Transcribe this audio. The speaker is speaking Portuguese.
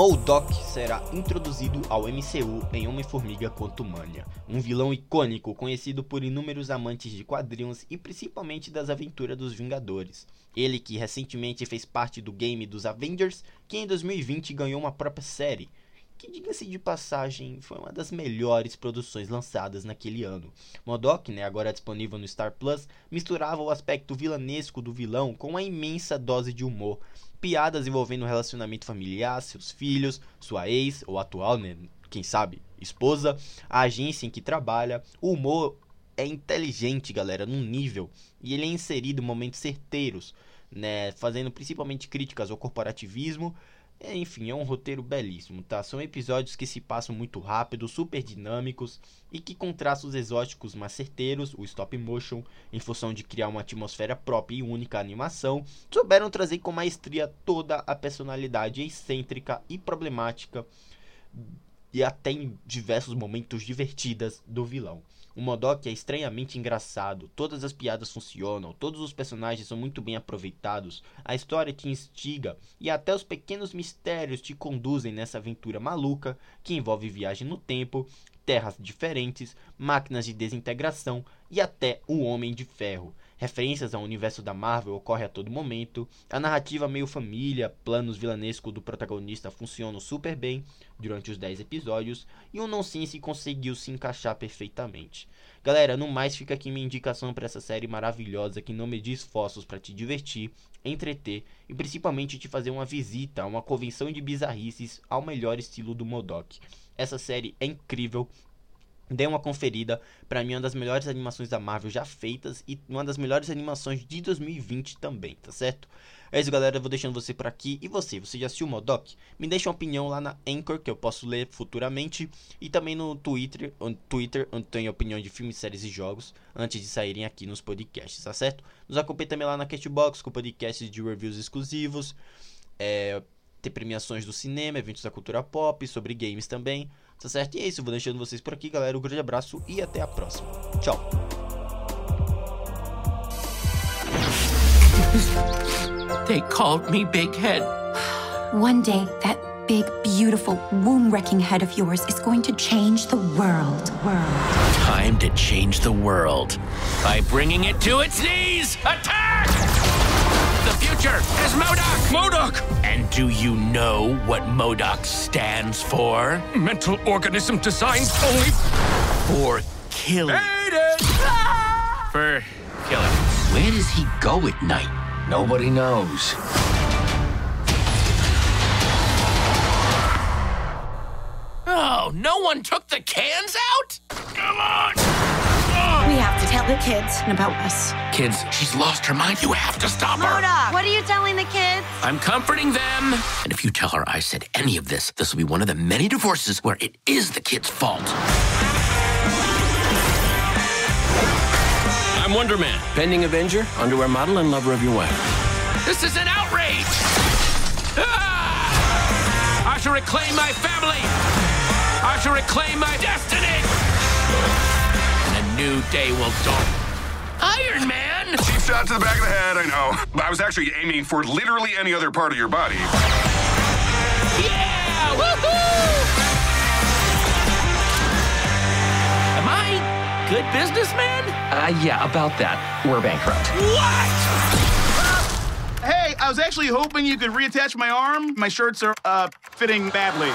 MODOK será introduzido ao MCU em Homem-Formiga Quantumania, um vilão icônico conhecido por inúmeros amantes de quadrinhos e principalmente das aventuras dos Vingadores. Ele que recentemente fez parte do game dos Avengers, que em 2020 ganhou uma própria série, que diga-se de passagem, foi uma das melhores produções lançadas naquele ano. MODOK, né, agora disponível no Star Plus, misturava o aspecto vilanesco do vilão com uma imensa dose de humor, piadas envolvendo o relacionamento familiar, seus filhos, sua ex ou atual, né, quem sabe, esposa, a agência em que trabalha. O humor é inteligente, galera, num nível e ele é inserido em momentos certeiros, né, fazendo principalmente críticas ao corporativismo é, enfim, é um roteiro belíssimo, tá? São episódios que se passam muito rápido, super dinâmicos e que com traços exóticos mas certeiros, o stop motion, em função de criar uma atmosfera própria e única animação, souberam trazer com maestria toda a personalidade excêntrica e problemática e até em diversos momentos divertidas do vilão. O Modok é estranhamente engraçado, todas as piadas funcionam, todos os personagens são muito bem aproveitados, a história te instiga e até os pequenos mistérios te conduzem nessa aventura maluca que envolve viagem no tempo, terras diferentes, máquinas de desintegração e até o Homem de Ferro. Referências ao universo da Marvel ocorrem a todo momento. A narrativa meio família, planos vilanescos do protagonista funcionam super bem durante os 10 episódios e o nonsense conseguiu se encaixar perfeitamente. Galera, no mais fica aqui minha indicação para essa série maravilhosa que não medir esforços para te divertir, entreter e principalmente te fazer uma visita a uma convenção de bizarrices ao melhor estilo do Modok. Essa série é incrível, Dê uma conferida, para mim é uma das melhores animações da Marvel já feitas e uma das melhores animações de 2020 também, tá certo? É isso, galera, eu vou deixando você por aqui. E você, você já assistiu o Modoc? Me deixa uma opinião lá na Anchor, que eu posso ler futuramente. E também no Twitter, onde, Twitter, onde tem opinião de filmes, séries e jogos, antes de saírem aqui nos podcasts, tá certo? Nos acompanhe também lá na Castbox, com podcasts de reviews exclusivos. É, ter premiações do cinema, eventos da cultura pop, sobre games também. Tá certo? E é isso, vou deixando vocês por aqui, galera. Um grande abraço e até a próxima. Tchau. They called me Big Head. One day, that big, beautiful, womb-wrecking head of yours is going to change the world. World. Time to change the world by bringing it to its knees. Attack! Future is MODOK! MODOK! And do you know what MODOK stands for? Mental organism designed only for killing. Hate it! Ah! For killing. Where does he go at night? Nobody knows. Oh, no one took the cans out? The kids and about us. Kids, she's lost her mind. You have to stop her. Moda, what are you telling the kids? I'm comforting them. And if you tell her I said any of this, this will be one of the many divorces where it is the kid's fault. I'm Wonder Man. Pending Avenger, underwear model, and lover of your wife. This is an outrage! Ah! I shall reclaim my family! I shall reclaim my destiny! And a new day will dawn. Iron Man! Cheap shot to the back of the head, I know. But I was actually aiming for literally any other part of your body. Yeah! Woohoo! Am I good businessman? Uh, yeah, about that. We're bankrupt. What? Hey, I was actually hoping you could reattach my arm. My shirts are, uh, fitting badly.